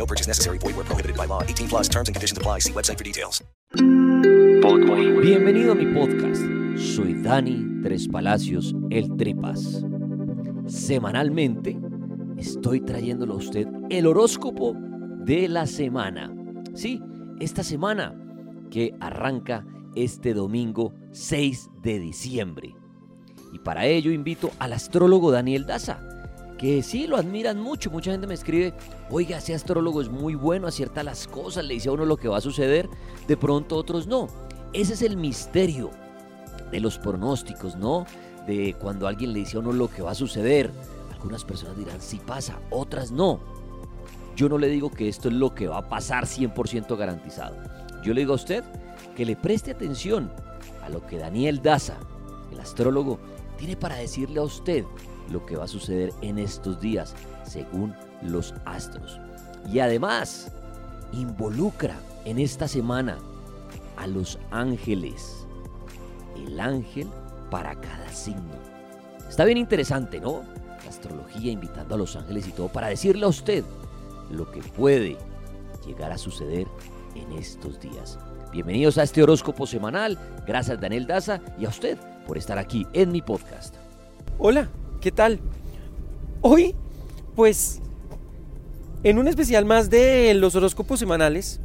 No purchase necessary. Void where prohibited by law. 18 plus terms and conditions apply. See website for details. Bienvenido a mi podcast. Soy Dani Tres Palacios, el Tripas. Semanalmente estoy trayéndolo a usted el horóscopo de la semana. Sí, esta semana que arranca este domingo 6 de diciembre. Y para ello invito al astrólogo Daniel Daza, que sí lo admiran mucho. Mucha gente me escribe, oiga, ese astrólogo es muy bueno, acierta las cosas, le dice a uno lo que va a suceder, de pronto otros no. Ese es el misterio de los pronósticos, ¿no? De cuando alguien le dice a uno lo que va a suceder. Algunas personas dirán sí pasa, otras no. Yo no le digo que esto es lo que va a pasar 100% garantizado. Yo le digo a usted que le preste atención a lo que Daniel Daza, el astrólogo, tiene para decirle a usted lo que va a suceder en estos días según los astros. Y además, involucra en esta semana a los ángeles. El ángel para cada signo. Está bien interesante, ¿no? Astrología invitando a los ángeles y todo para decirle a usted lo que puede llegar a suceder en estos días. Bienvenidos a este horóscopo semanal. Gracias Daniel Daza y a usted por estar aquí en mi podcast. Hola, ¿qué tal? Hoy, pues, en un especial más de los horóscopos semanales,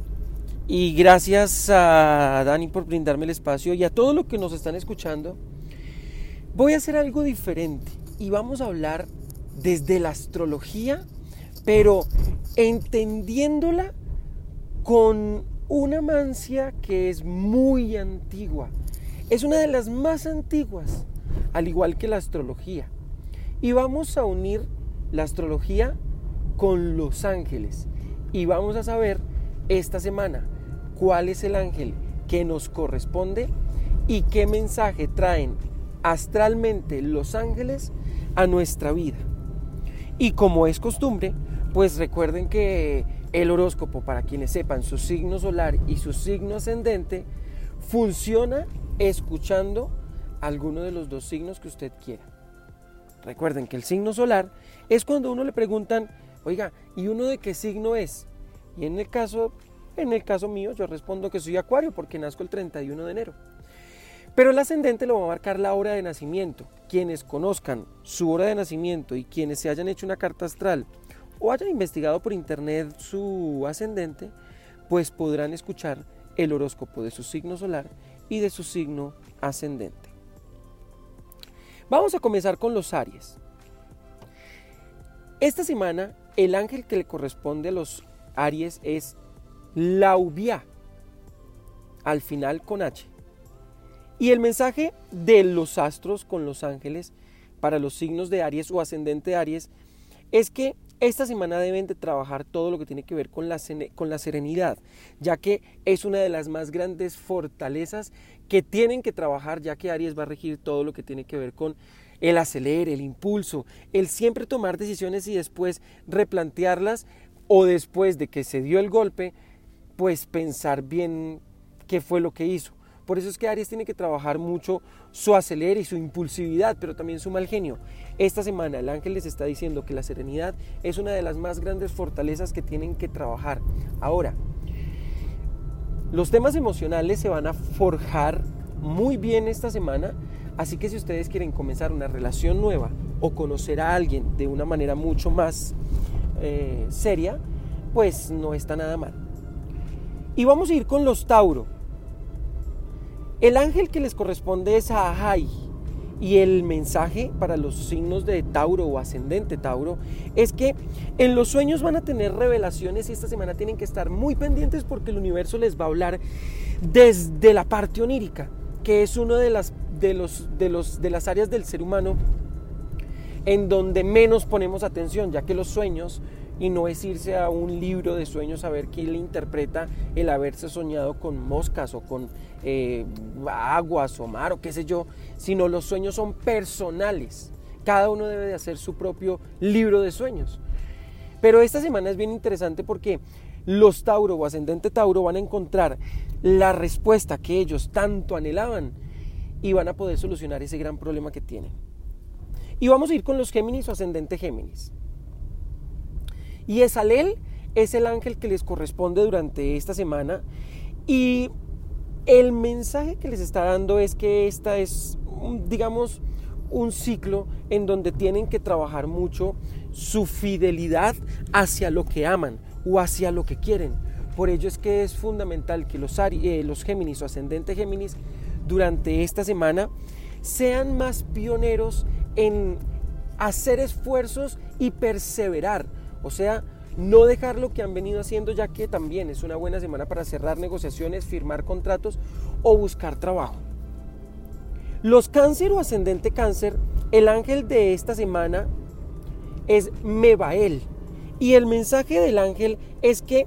y gracias a Dani por brindarme el espacio y a todos los que nos están escuchando, voy a hacer algo diferente y vamos a hablar desde la astrología, pero entendiéndola con una mancia que es muy antigua. Es una de las más antiguas, al igual que la astrología. Y vamos a unir la astrología con los ángeles. Y vamos a saber esta semana cuál es el ángel que nos corresponde y qué mensaje traen astralmente los ángeles a nuestra vida. Y como es costumbre, pues recuerden que el horóscopo, para quienes sepan su signo solar y su signo ascendente, funciona escuchando alguno de los dos signos que usted quiera. Recuerden que el signo solar es cuando uno le preguntan, oiga, ¿y uno de qué signo es? Y en el caso, en el caso mío, yo respondo que soy acuario porque nazco el 31 de enero. Pero el ascendente lo va a marcar la hora de nacimiento. Quienes conozcan su hora de nacimiento y quienes se hayan hecho una carta astral o hayan investigado por internet su ascendente, pues podrán escuchar el horóscopo de su signo solar y de su signo ascendente. Vamos a comenzar con los Aries. Esta semana el ángel que le corresponde a los Aries es Laubia, al final con H. Y el mensaje de los astros con los ángeles para los signos de Aries o ascendente de Aries es que esta semana deben de trabajar todo lo que tiene que ver con la, con la serenidad, ya que es una de las más grandes fortalezas que tienen que trabajar, ya que Aries va a regir todo lo que tiene que ver con el acelere, el impulso, el siempre tomar decisiones y después replantearlas o después de que se dio el golpe, pues pensar bien qué fue lo que hizo. Por eso es que Aries tiene que trabajar mucho su acelere y su impulsividad, pero también su mal genio. Esta semana el ángel les está diciendo que la serenidad es una de las más grandes fortalezas que tienen que trabajar. Ahora, los temas emocionales se van a forjar muy bien esta semana, así que si ustedes quieren comenzar una relación nueva o conocer a alguien de una manera mucho más eh, seria, pues no está nada mal. Y vamos a ir con los Tauro. El ángel que les corresponde es a Ahai. Y el mensaje para los signos de Tauro o ascendente Tauro es que en los sueños van a tener revelaciones y esta semana tienen que estar muy pendientes porque el universo les va a hablar desde la parte onírica, que es una de las, de los, de los, de las áreas del ser humano en donde menos ponemos atención, ya que los sueños y no es irse a un libro de sueños a ver quién le interpreta el haberse soñado con moscas o con eh, aguas o mar o qué sé yo, sino los sueños son personales. Cada uno debe de hacer su propio libro de sueños. Pero esta semana es bien interesante porque los Tauro o ascendente Tauro van a encontrar la respuesta que ellos tanto anhelaban y van a poder solucionar ese gran problema que tienen. Y vamos a ir con los Géminis o ascendente Géminis. Y Esalel es el ángel que les corresponde durante esta semana. Y el mensaje que les está dando es que esta es, digamos, un ciclo en donde tienen que trabajar mucho su fidelidad hacia lo que aman o hacia lo que quieren. Por ello es que es fundamental que los, eh, los Géminis o ascendente Géminis durante esta semana sean más pioneros en hacer esfuerzos y perseverar o sea, no dejar lo que han venido haciendo ya que también es una buena semana para cerrar negociaciones, firmar contratos o buscar trabajo. Los cáncer o ascendente cáncer, el ángel de esta semana es Mebael. Y el mensaje del ángel es que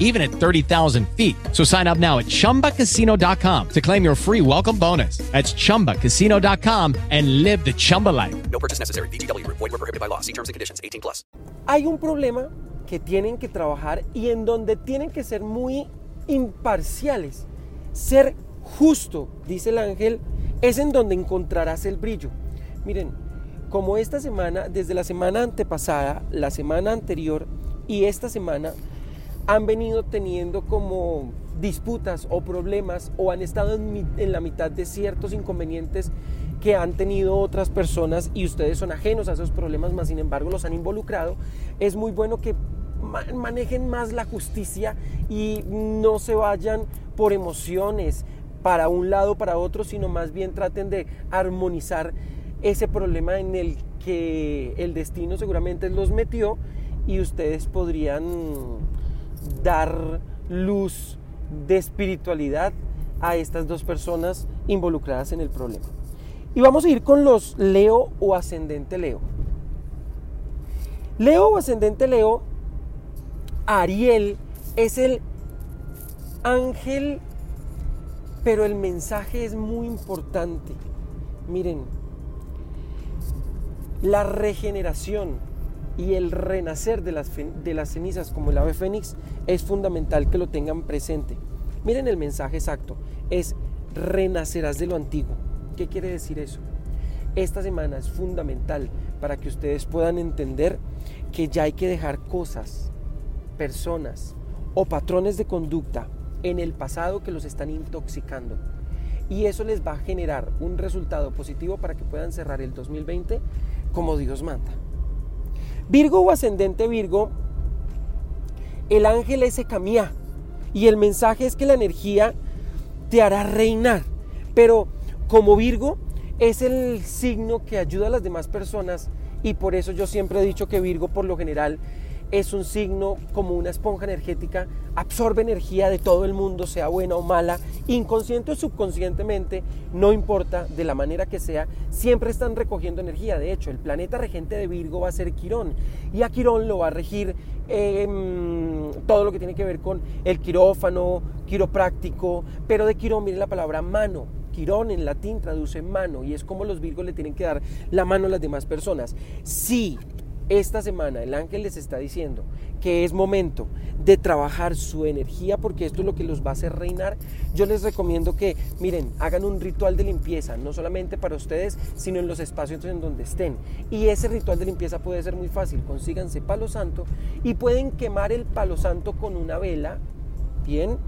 even at 30,000 feet. So sign up now at chumbacasino.com to claim your free welcome bonus. That's chumbacasino.com and live the Chumba life. No purchase necessary. Group. Void were prohibited by law. See terms and conditions. 18 plus. hay un problema que tienen que trabajar y en donde tienen que ser muy imparciales. Ser justo, dice el ángel, es en donde encontrarás el brillo. Miren, como esta semana, desde la semana antepasada, la semana anterior y esta semana, han venido teniendo como disputas o problemas o han estado en, la mitad de ciertos inconvenientes que han tenido otras personas y ustedes son ajenos a esos problemas, más sin embargo los han involucrado, es muy bueno que ma- manejen más la justicia y no se vayan por emociones para un lado para otro, sino más bien traten de armonizar ese problema en el que el destino seguramente los metió y ustedes podrían dar luz de espiritualidad a estas dos personas involucradas en el problema. Y vamos a ir con los Leo o ascendente Leo. Leo o ascendente Leo, Ariel es el ángel, pero el mensaje es muy importante. Miren, la regeneración, y el renacer de las, cenizas como el ave fénix es fundamental que lo tengan presente. Miren el mensaje exacto, es renacerás de lo antiguo. ¿Qué quiere decir eso? Esta semana es fundamental para que ustedes puedan entender que ya hay que dejar cosas, personas o patrones de conducta en el pasado que los están intoxicando. Y eso les va a generar un resultado positivo para que puedan cerrar el 2020 como Dios manda. Virgo o ascendente Virgo, el ángel es Ecamía y el mensaje es que la energía te hará reinar. Pero como Virgo es el signo que ayuda a las demás personas y por eso yo siempre he dicho que Virgo por lo general es un signo como una esponja energética, absorbe energía de todo el mundo, sea buena o mala, inconsciente o subconscientemente, no importa de la manera que sea, siempre están recogiendo energía. De hecho, el planeta regente de Virgo va a ser Quirón y a Quirón lo va a regir em, todo lo que tiene que ver con el quirófano, quiropráctico, pero de Quirón viene la palabra mano. Quirón en latín traduce mano y es como los Virgos le tienen que dar la mano a las demás personas. Si esta semana el ángel les está diciendo que es momento de trabajar su energía porque esto es lo que los va a hacer reinar, yo les recomiendo que, miren, hagan un ritual de limpieza, no solamente para ustedes, sino en los espacios en donde estén. Y ese ritual de limpieza puede ser muy fácil, consíganse palo santo y pueden quemar el palo santo con una vela, bien,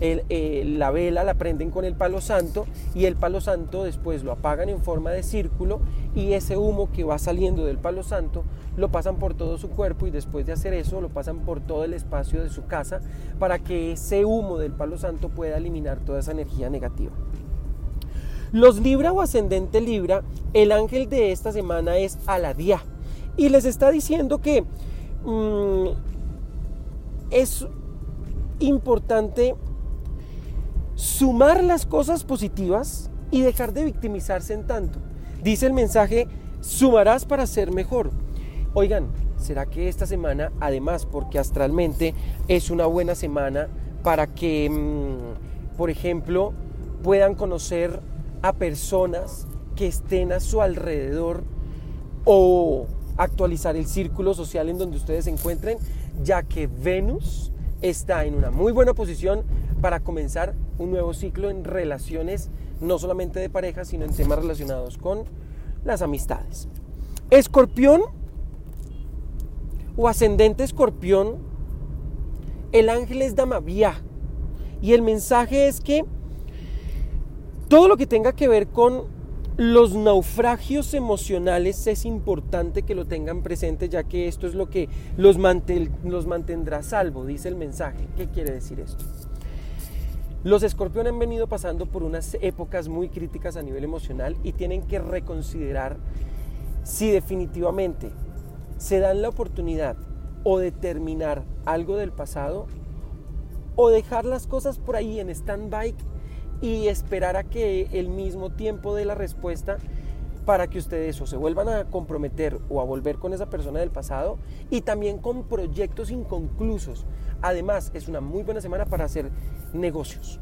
eh, la vela la prenden con el palo santo y el palo santo después lo apagan en forma de círculo y ese humo que va saliendo del palo santo lo pasan por todo su cuerpo y después de hacer eso lo pasan por todo el espacio de su casa para que ese humo del palo santo pueda eliminar toda esa energía negativa. Los Libra o ascendente Libra, el ángel de esta semana es Aladía y les está diciendo que mm, es importante sumar las cosas positivas y dejar de victimizarse en tanto. Dice el mensaje, sumarás para ser mejor. Oigan, ¿será que esta semana, además, porque astralmente es una buena semana para que, mm, por ejemplo, puedan conocer a personas que estén a su alrededor o actualizar el círculo social en donde ustedes se encuentren, ya que Venus está en una muy buena posición para comenzar un nuevo ciclo en relaciones, no solamente de pareja, sino en temas relacionados con las amistades. Escorpión o ascendente escorpión, el ángel es Damavía y el mensaje es que todo lo que tenga que ver con los naufragios emocionales es importante que lo tengan presente ya que esto es lo que los, los mantendrá salvo, dice el mensaje. ¿Qué quiere decir esto? Los escorpiones han venido pasando por unas épocas muy críticas a nivel emocional y tienen que reconsiderar si definitivamente se dan la oportunidad o de terminar algo del pasado o dejar las cosas por ahí en stand-by y esperar a que el mismo tiempo dé la respuesta para que ustedes o se vuelvan a comprometer o a volver con esa persona del pasado y también con proyectos inconclusos. Además, es una muy buena semana para hacer negocios.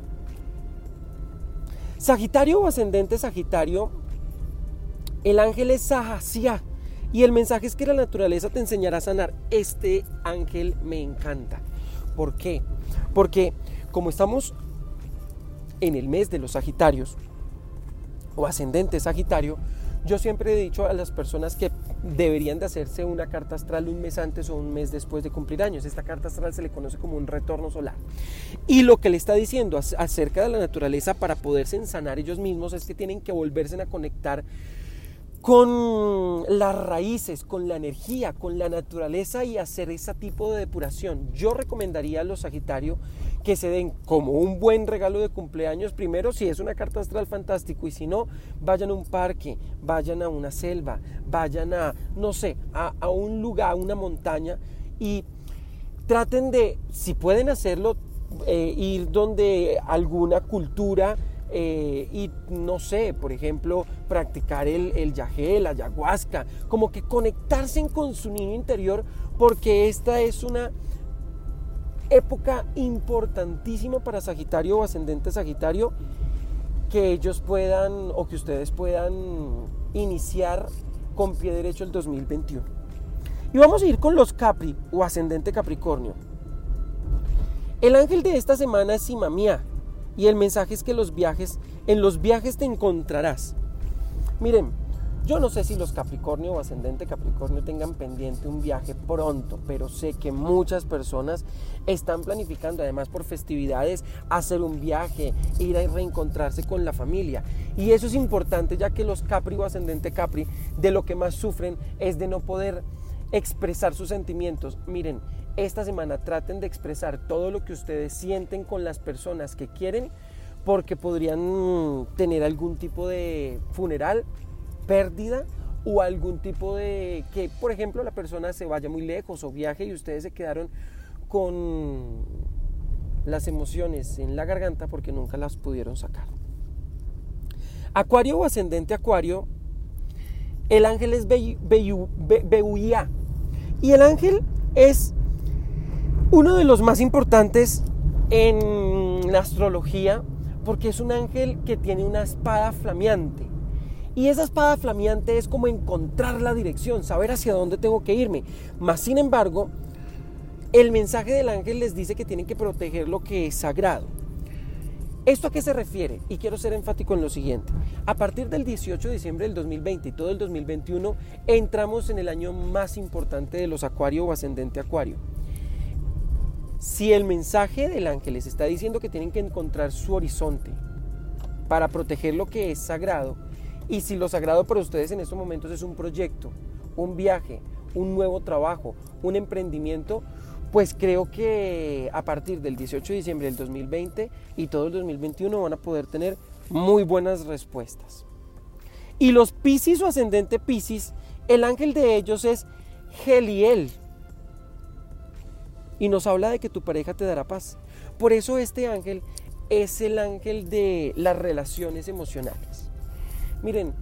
Sagitario o ascendente Sagitario, el ángel es Sahasia y el mensaje es que la naturaleza te enseñará a sanar. Este ángel me encanta. ¿Por qué? Porque como estamos en el mes de los Sagitarios o ascendente Sagitario, yo siempre he dicho a las personas que deberían de hacerse una carta astral un mes antes o un mes después de cumplir años. Esta carta astral se le conoce como un retorno solar. Y lo que le está diciendo acerca de la naturaleza para poderse ensanar ellos mismos es que tienen que volverse a conectar con las raíces, con la energía, con la naturaleza y hacer ese tipo de depuración. Yo recomendaría a los Sagitario que se den como un buen regalo de cumpleaños, primero si es una carta astral fantástico y si no, vayan a un parque, vayan a una selva, vayan a, no sé, a, un lugar, a una montaña y traten de, si pueden hacerlo, eh, ir donde alguna cultura eh, y no sé, por ejemplo, practicar el, el yagé, la ayahuasca, como que conectarse con su niño interior porque esta es una época importantísima para Sagitario o ascendente Sagitario que ellos puedan o que ustedes puedan iniciar con pie derecho el 2021. Y vamos a ir con los Capri o ascendente Capricornio. El ángel de esta semana es Simamía y el mensaje es que los viajes, en los viajes te encontrarás. Miren, yo no sé si los Capricornio o ascendente Capricornio tengan pendiente un viaje pronto, pero sé que muchas personas están planificando, además por festividades, hacer un viaje, ir a reencontrarse con la familia. Y eso es importante ya que los Capri o ascendente Capri de lo que más sufren es de no poder expresar sus sentimientos. Miren, esta semana traten de expresar todo lo que ustedes sienten con las personas que quieren porque podrían tener algún tipo de funeral pérdida o algún tipo de que, por ejemplo, la persona se vaya muy lejos o viaje y ustedes se quedaron con las emociones en la garganta porque nunca las pudieron sacar. Acuario o ascendente Acuario, el ángel es Beuía y el ángel es uno de los más importantes en la astrología porque es un ángel que tiene una espada flameante. Y esa espada flameante es como encontrar la dirección, saber hacia dónde tengo que irme. Mas, sin embargo, el mensaje del ángel les dice que tienen que proteger lo que es sagrado. ¿Esto a qué se refiere? Y quiero ser enfático en lo siguiente. A partir del 18 de diciembre del 2020 y todo el 2021, entramos en el año más importante de los acuario o ascendente acuario. Si el mensaje del ángel les está diciendo que tienen que encontrar su horizonte para proteger lo que es sagrado, y si lo sagrado para ustedes en estos momentos es un proyecto, un viaje, un nuevo trabajo, un emprendimiento, pues creo que a partir del 18 de diciembre del 2020 y todo el 2021 van a poder tener muy buenas respuestas. Y los Piscis o ascendente Piscis, el ángel de ellos es Geliel. Y nos habla de que tu pareja te dará paz. Por eso este ángel es el ángel de las relaciones emocionales. Miren,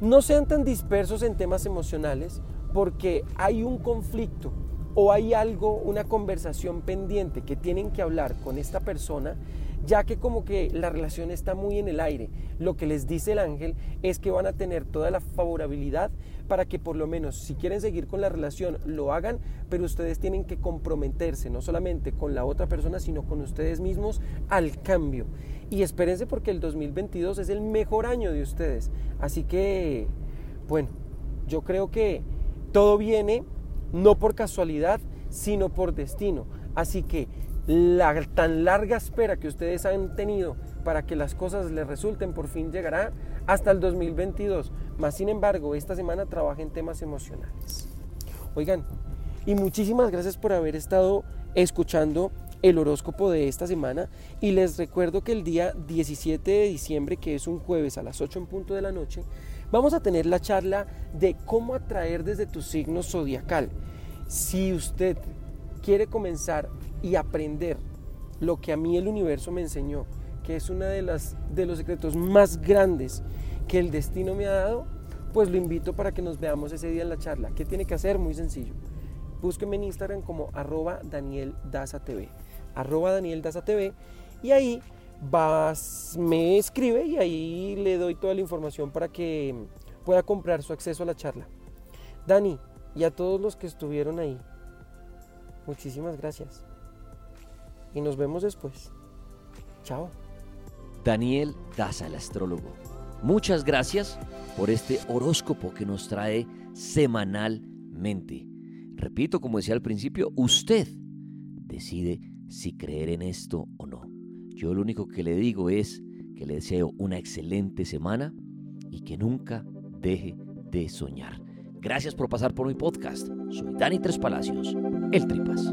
no sean tan dispersos en temas emocionales porque hay un conflicto o hay algo, una conversación pendiente que tienen que hablar con esta persona, ya que como que la relación está muy en el aire. Lo que les dice el ángel es que van a tener toda la favorabilidad para que por lo menos si quieren seguir con la relación lo hagan, pero ustedes tienen que comprometerse no solamente con la otra persona, sino con ustedes mismos al cambio. Y espérense porque el 2022 es el mejor año de ustedes. Así que, bueno, yo creo que todo viene no por casualidad, sino por destino. Así que la tan larga espera que ustedes han tenido para que las cosas les resulten por fin llegará hasta el 2022. Más sin embargo, esta semana trabaja en temas emocionales. Oigan, y muchísimas gracias por haber estado escuchando el horóscopo de esta semana y les recuerdo que el día 17 de diciembre, que es un jueves a las 8 en punto de la noche, vamos a tener la charla de cómo atraer desde tu signo zodiacal. Si usted quiere comenzar y aprender lo que a mí el universo me enseñó, que es uno de, las, de los secretos más grandes que el destino me ha dado, pues lo invito para que nos veamos ese día en la charla. ¿Qué tiene que hacer? Muy sencillo. Búsqueme en Instagram como arroba Daniel Daza TV arroba Daniel Daza TV, y ahí vas, me escribe y ahí le doy toda la información para que pueda comprar su acceso a la charla. Dani, y a todos los que estuvieron ahí, muchísimas gracias. Y nos vemos después. Chao. Daniel Daza, el astrólogo. Muchas gracias por este horóscopo que nos trae semanalmente. Repito, como decía al principio, usted decide si creer en esto o no. Yo lo único que le digo es que le deseo una excelente semana y que nunca deje de soñar. Gracias por pasar por mi podcast. Soy Dani Tres Palacios, el Tripas.